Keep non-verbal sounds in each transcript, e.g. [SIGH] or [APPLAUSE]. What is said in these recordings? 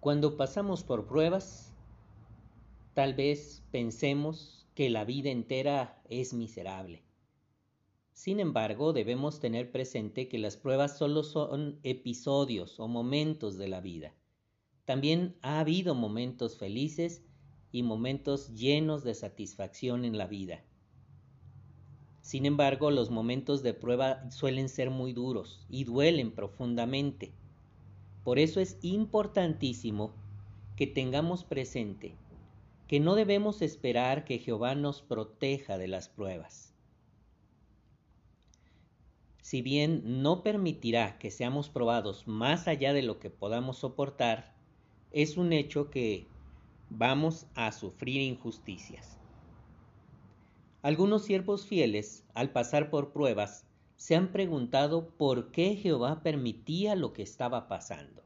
Cuando pasamos por pruebas, tal vez pensemos que la vida entera es miserable. Sin embargo, debemos tener presente que las pruebas solo son episodios o momentos de la vida. También ha habido momentos felices y momentos llenos de satisfacción en la vida. Sin embargo, los momentos de prueba suelen ser muy duros y duelen profundamente. Por eso es importantísimo que tengamos presente que no debemos esperar que Jehová nos proteja de las pruebas. Si bien no permitirá que seamos probados más allá de lo que podamos soportar, es un hecho que vamos a sufrir injusticias. Algunos siervos fieles, al pasar por pruebas, se han preguntado por qué Jehová permitía lo que estaba pasando.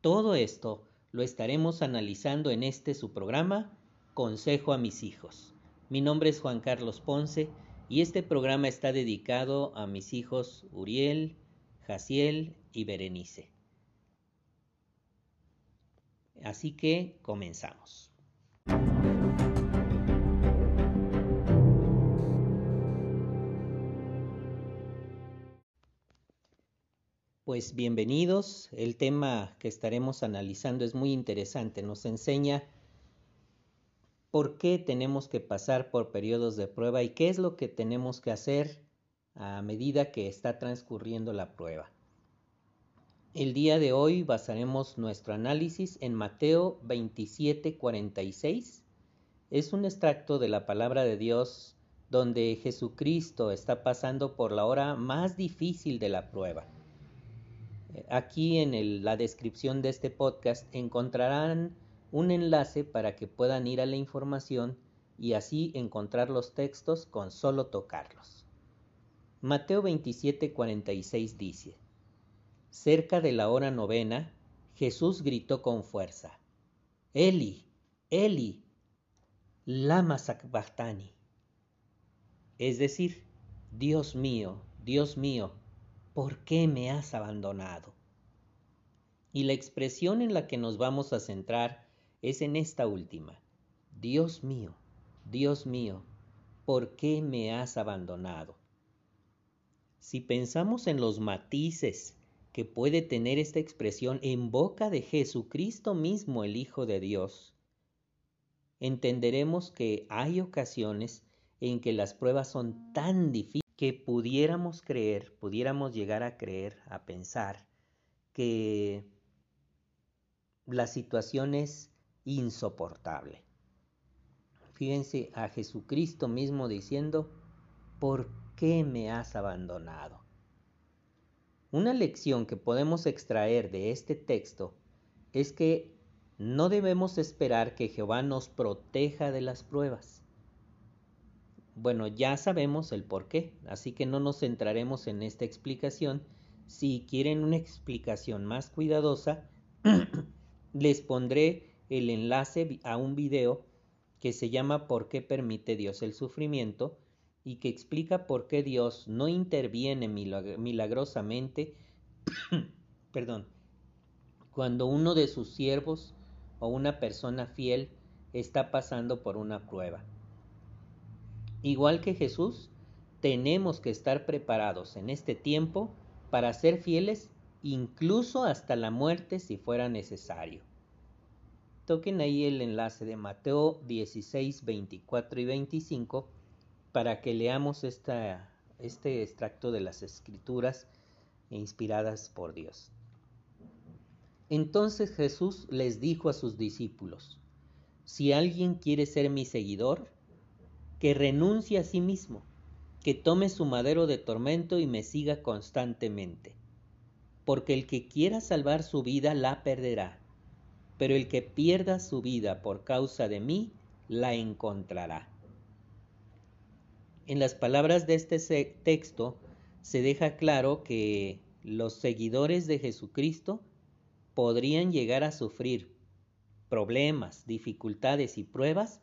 Todo esto lo estaremos analizando en este su programa, Consejo a mis hijos. Mi nombre es Juan Carlos Ponce y este programa está dedicado a mis hijos Uriel, Jaciel y Berenice. Así que comenzamos. Pues bienvenidos. El tema que estaremos analizando es muy interesante. Nos enseña por qué tenemos que pasar por periodos de prueba y qué es lo que tenemos que hacer a medida que está transcurriendo la prueba. El día de hoy basaremos nuestro análisis en Mateo 27:46. Es un extracto de la palabra de Dios donde Jesucristo está pasando por la hora más difícil de la prueba. Aquí en la descripción de este podcast encontrarán un enlace para que puedan ir a la información y así encontrar los textos con solo tocarlos. Mateo 27:46 dice, Cerca de la hora novena, Jesús gritó con fuerza, Eli, Eli, lama sabachthani. Es decir, Dios mío, Dios mío, ¿por qué me has abandonado? Y la expresión en la que nos vamos a centrar es en esta última. Dios mío, Dios mío, ¿por qué me has abandonado? Si pensamos en los matices que puede tener esta expresión en boca de Jesucristo mismo, el Hijo de Dios, entenderemos que hay ocasiones en que las pruebas son tan difíciles que pudiéramos creer, pudiéramos llegar a creer, a pensar que la situación es insoportable. Fíjense a Jesucristo mismo diciendo, ¿por qué me has abandonado? Una lección que podemos extraer de este texto es que no debemos esperar que Jehová nos proteja de las pruebas. Bueno, ya sabemos el por qué, así que no nos centraremos en esta explicación. Si quieren una explicación más cuidadosa, [CLEARS THROAT] les pondré el enlace a un video que se llama ¿Por qué permite Dios el sufrimiento? y que explica por qué Dios no interviene milagrosamente, [CLEARS THROAT] perdón, cuando uno de sus siervos o una persona fiel está pasando por una prueba. Igual que Jesús, tenemos que estar preparados en este tiempo para ser fieles incluso hasta la muerte si fuera necesario. Toquen ahí el enlace de Mateo 16, 24 y 25 para que leamos esta, este extracto de las escrituras inspiradas por Dios. Entonces Jesús les dijo a sus discípulos, si alguien quiere ser mi seguidor, que renuncie a sí mismo, que tome su madero de tormento y me siga constantemente. Porque el que quiera salvar su vida la perderá, pero el que pierda su vida por causa de mí la encontrará. En las palabras de este texto se deja claro que los seguidores de Jesucristo podrían llegar a sufrir problemas, dificultades y pruebas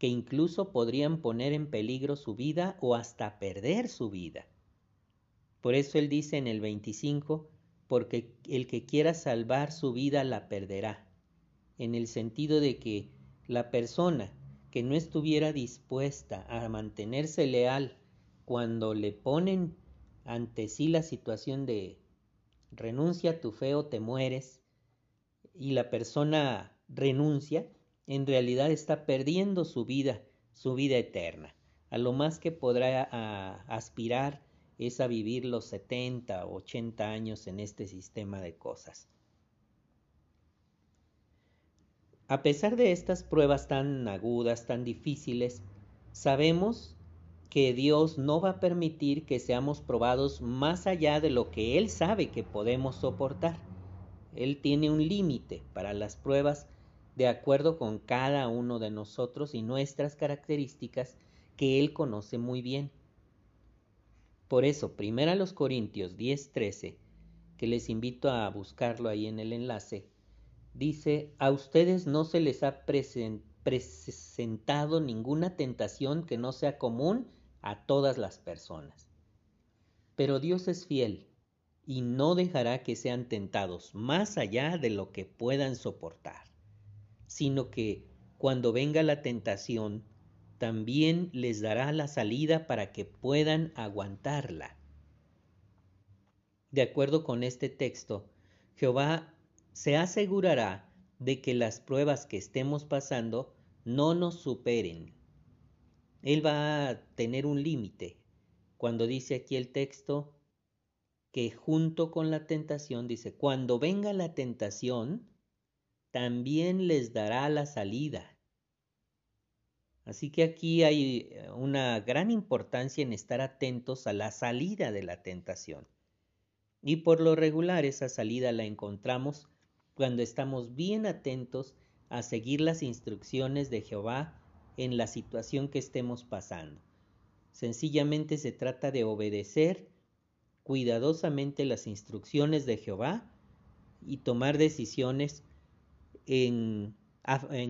que incluso podrían poner en peligro su vida o hasta perder su vida. Por eso él dice en el 25, porque el que quiera salvar su vida la perderá, en el sentido de que la persona que no estuviera dispuesta a mantenerse leal cuando le ponen ante sí la situación de renuncia a tu fe o te mueres y la persona renuncia, en realidad está perdiendo su vida, su vida eterna. A lo más que podrá aspirar es a vivir los 70 o 80 años en este sistema de cosas. A pesar de estas pruebas tan agudas, tan difíciles, sabemos que Dios no va a permitir que seamos probados más allá de lo que Él sabe que podemos soportar. Él tiene un límite para las pruebas de acuerdo con cada uno de nosotros y nuestras características que Él conoce muy bien. Por eso, primero a los Corintios 10:13, que les invito a buscarlo ahí en el enlace, dice, a ustedes no se les ha presentado ninguna tentación que no sea común a todas las personas. Pero Dios es fiel y no dejará que sean tentados más allá de lo que puedan soportar, sino que cuando venga la tentación, también les dará la salida para que puedan aguantarla. De acuerdo con este texto, Jehová se asegurará de que las pruebas que estemos pasando no nos superen. Él va a tener un límite. Cuando dice aquí el texto que junto con la tentación, dice, cuando venga la tentación, también les dará la salida. Así que aquí hay una gran importancia en estar atentos a la salida de la tentación. Y por lo regular esa salida la encontramos cuando estamos bien atentos a seguir las instrucciones de Jehová en la situación que estemos pasando. Sencillamente se trata de obedecer cuidadosamente las instrucciones de Jehová y tomar decisiones en,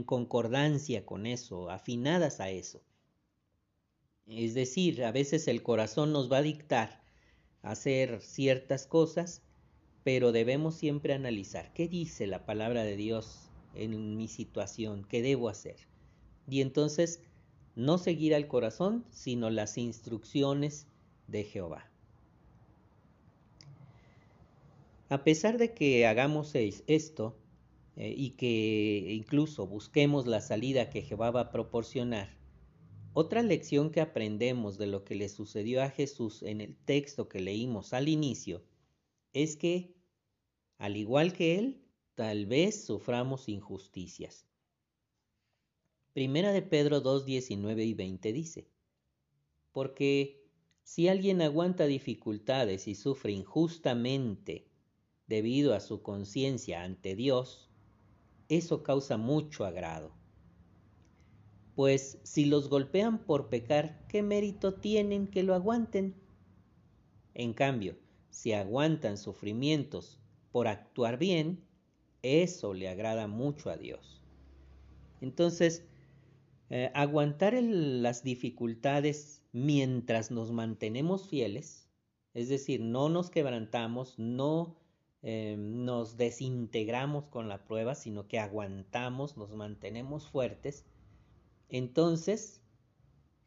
concordancia con eso, afinadas a eso. Es decir, a veces el corazón nos va a dictar hacer ciertas cosas pero debemos siempre analizar qué dice la palabra de Dios en mi situación, qué debo hacer. Y entonces no seguir al corazón, sino las instrucciones de Jehová. A pesar de que hagamos esto eh, y que incluso busquemos la salida que Jehová va a proporcionar, otra lección que aprendemos de lo que le sucedió a Jesús en el texto que leímos al inicio es que, al igual que Él, tal vez suframos injusticias. Primera de Pedro 2, 19 y 20 dice, porque si alguien aguanta dificultades y sufre injustamente debido a su conciencia ante Dios, eso causa mucho agrado. Pues si los golpean por pecar, ¿qué mérito tienen que lo aguanten? En cambio, si aguantan sufrimientos por actuar bien, eso le agrada mucho a Dios. Entonces, eh, aguantar las dificultades mientras nos mantenemos fieles, es decir, no nos quebrantamos, no eh, nos desintegramos con la prueba, sino que aguantamos, nos mantenemos fuertes, entonces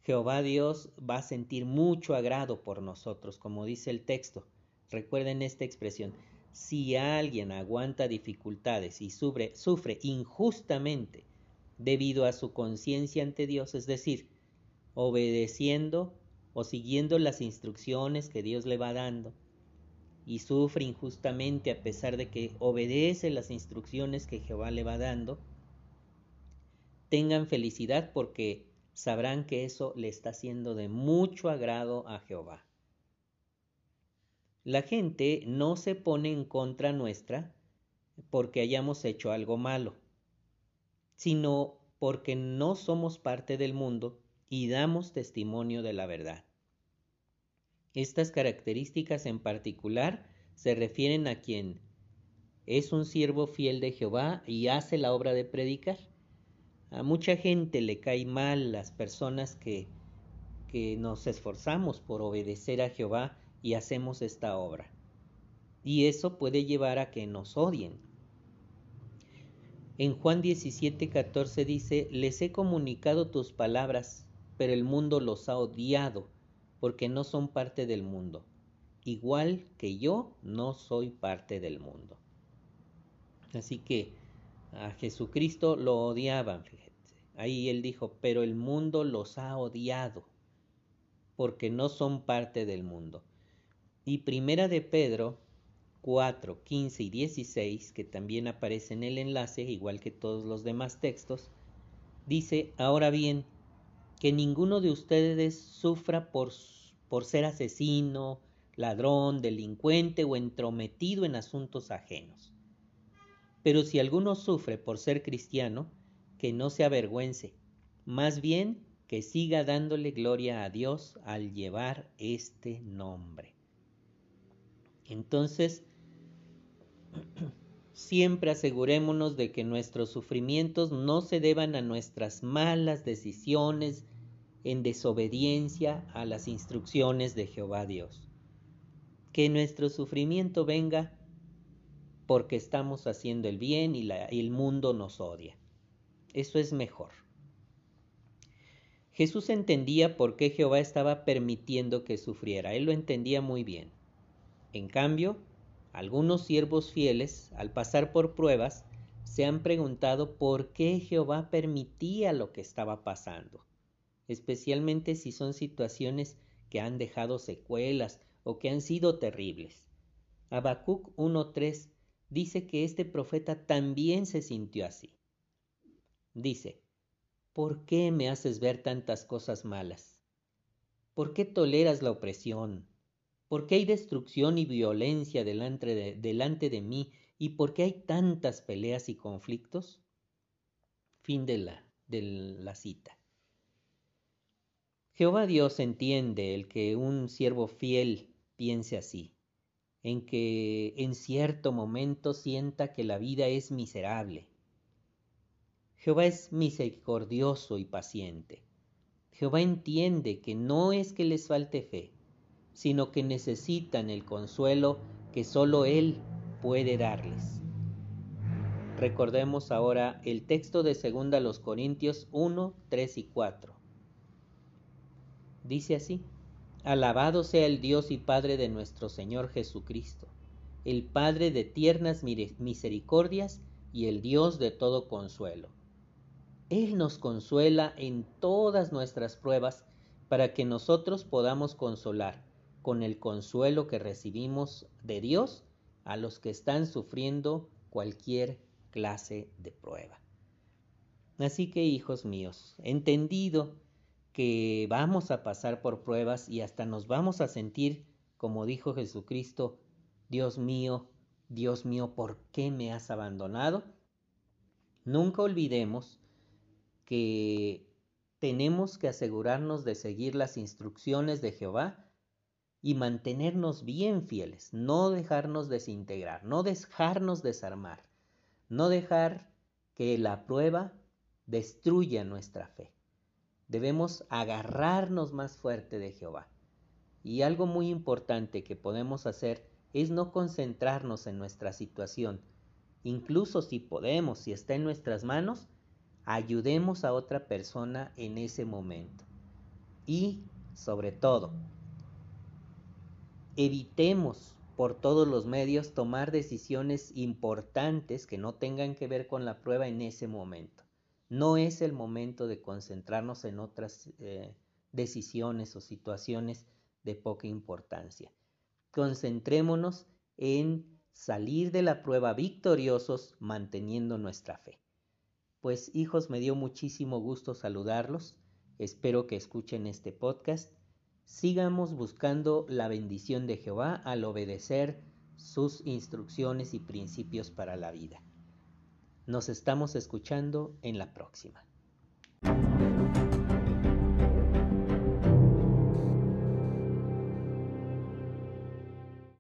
Jehová Dios va a sentir mucho agrado por nosotros, como dice el texto. Recuerden esta expresión. Si alguien aguanta dificultades y sufre, sufre injustamente debido a su conciencia ante Dios, es decir, obedeciendo o siguiendo las instrucciones que Dios le va dando, y sufre injustamente a pesar de que obedece las instrucciones que Jehová le va dando, tengan felicidad porque sabrán que eso le está haciendo de mucho agrado a Jehová. La gente no se pone en contra nuestra porque hayamos hecho algo malo, sino porque no somos parte del mundo y damos testimonio de la verdad. Estas características en particular se refieren a quien es un siervo fiel de Jehová y hace la obra de predicar. A mucha gente le cae mal las personas que, que nos esforzamos por obedecer a Jehová y hacemos esta obra. Y eso puede llevar a que nos odien. En Juan 17, 14 dice, les he comunicado tus palabras, pero el mundo los ha odiado, porque no son parte del mundo, igual que yo no soy parte del mundo. Así que a Jesucristo lo odiaban, fíjense. Ahí él dijo, pero el mundo los ha odiado, porque no son parte del mundo. Y primera de Pedro 4, 15 y 16, que también aparece en el enlace, igual que todos los demás textos, dice, ahora bien, que ninguno de ustedes sufra por, por ser asesino, ladrón, delincuente o entrometido en asuntos ajenos. Pero si alguno sufre por ser cristiano, que no se avergüence, más bien que siga dándole gloria a Dios al llevar este nombre. Entonces, [CLEARS THROAT] siempre asegurémonos de que nuestros sufrimientos no se deban a nuestras malas decisiones en desobediencia a las instrucciones de Jehová Dios. Que nuestro sufrimiento venga porque estamos haciendo el bien y, el mundo nos odia. Eso es mejor. Jesús entendía por qué Jehová estaba permitiendo que sufriera. Él lo entendía muy bien. En cambio, algunos siervos fieles, al pasar por pruebas, se han preguntado por qué Jehová permitía lo que estaba pasando, especialmente si son situaciones que han dejado secuelas o que han sido terribles. Habacuc 1.3 dice que este profeta también se sintió así. Dice, ¿por qué me haces ver tantas cosas malas? ¿Por qué toleras la opresión? ¿Por qué hay destrucción y violencia delante de, mí? ¿Y por qué hay tantas peleas y conflictos? Fin de la cita. Jehová Dios entiende el que un siervo fiel piense así, en que en cierto momento sienta que la vida es miserable. Jehová es misericordioso y paciente. Jehová entiende que no es que les falte fe, sino que necesitan el consuelo que solo Él puede darles. Recordemos ahora el texto de 2 los Corintios 1, 3 y 4. Dice así, Alabado sea el Dios y Padre de nuestro Señor Jesucristo, el Padre de tiernas misericordias y el Dios de todo consuelo. Él nos consuela en todas nuestras pruebas para que nosotros podamos consolar con el consuelo que recibimos de Dios a los que están sufriendo cualquier clase de prueba. Así que, hijos míos, entendido que vamos a pasar por pruebas y hasta nos vamos a sentir, como dijo Jesucristo, Dios mío, Dios mío, ¿por qué me has abandonado? Nunca olvidemos que tenemos que asegurarnos de seguir las instrucciones de Jehová y mantenernos bien fieles, no dejarnos desintegrar, no dejarnos desarmar, no dejar que la prueba destruya nuestra fe. Debemos agarrarnos más fuerte de Jehová. Y algo muy importante que podemos hacer es no concentrarnos en nuestra situación. Incluso si podemos, si está en nuestras manos, ayudemos a otra persona en ese momento. Y, sobre todo, evitemos por todos los medios tomar decisiones importantes que no tengan que ver con la prueba en ese momento. No es el momento de concentrarnos en otras eh, decisiones o situaciones de poca importancia. Concentrémonos en salir de la prueba victoriosos manteniendo nuestra fe. Pues hijos, me dio muchísimo gusto saludarlos. Espero que escuchen este podcast sigamos buscando la bendición de Jehová al obedecer sus instrucciones y principios para la vida. Nos estamos escuchando en la próxima.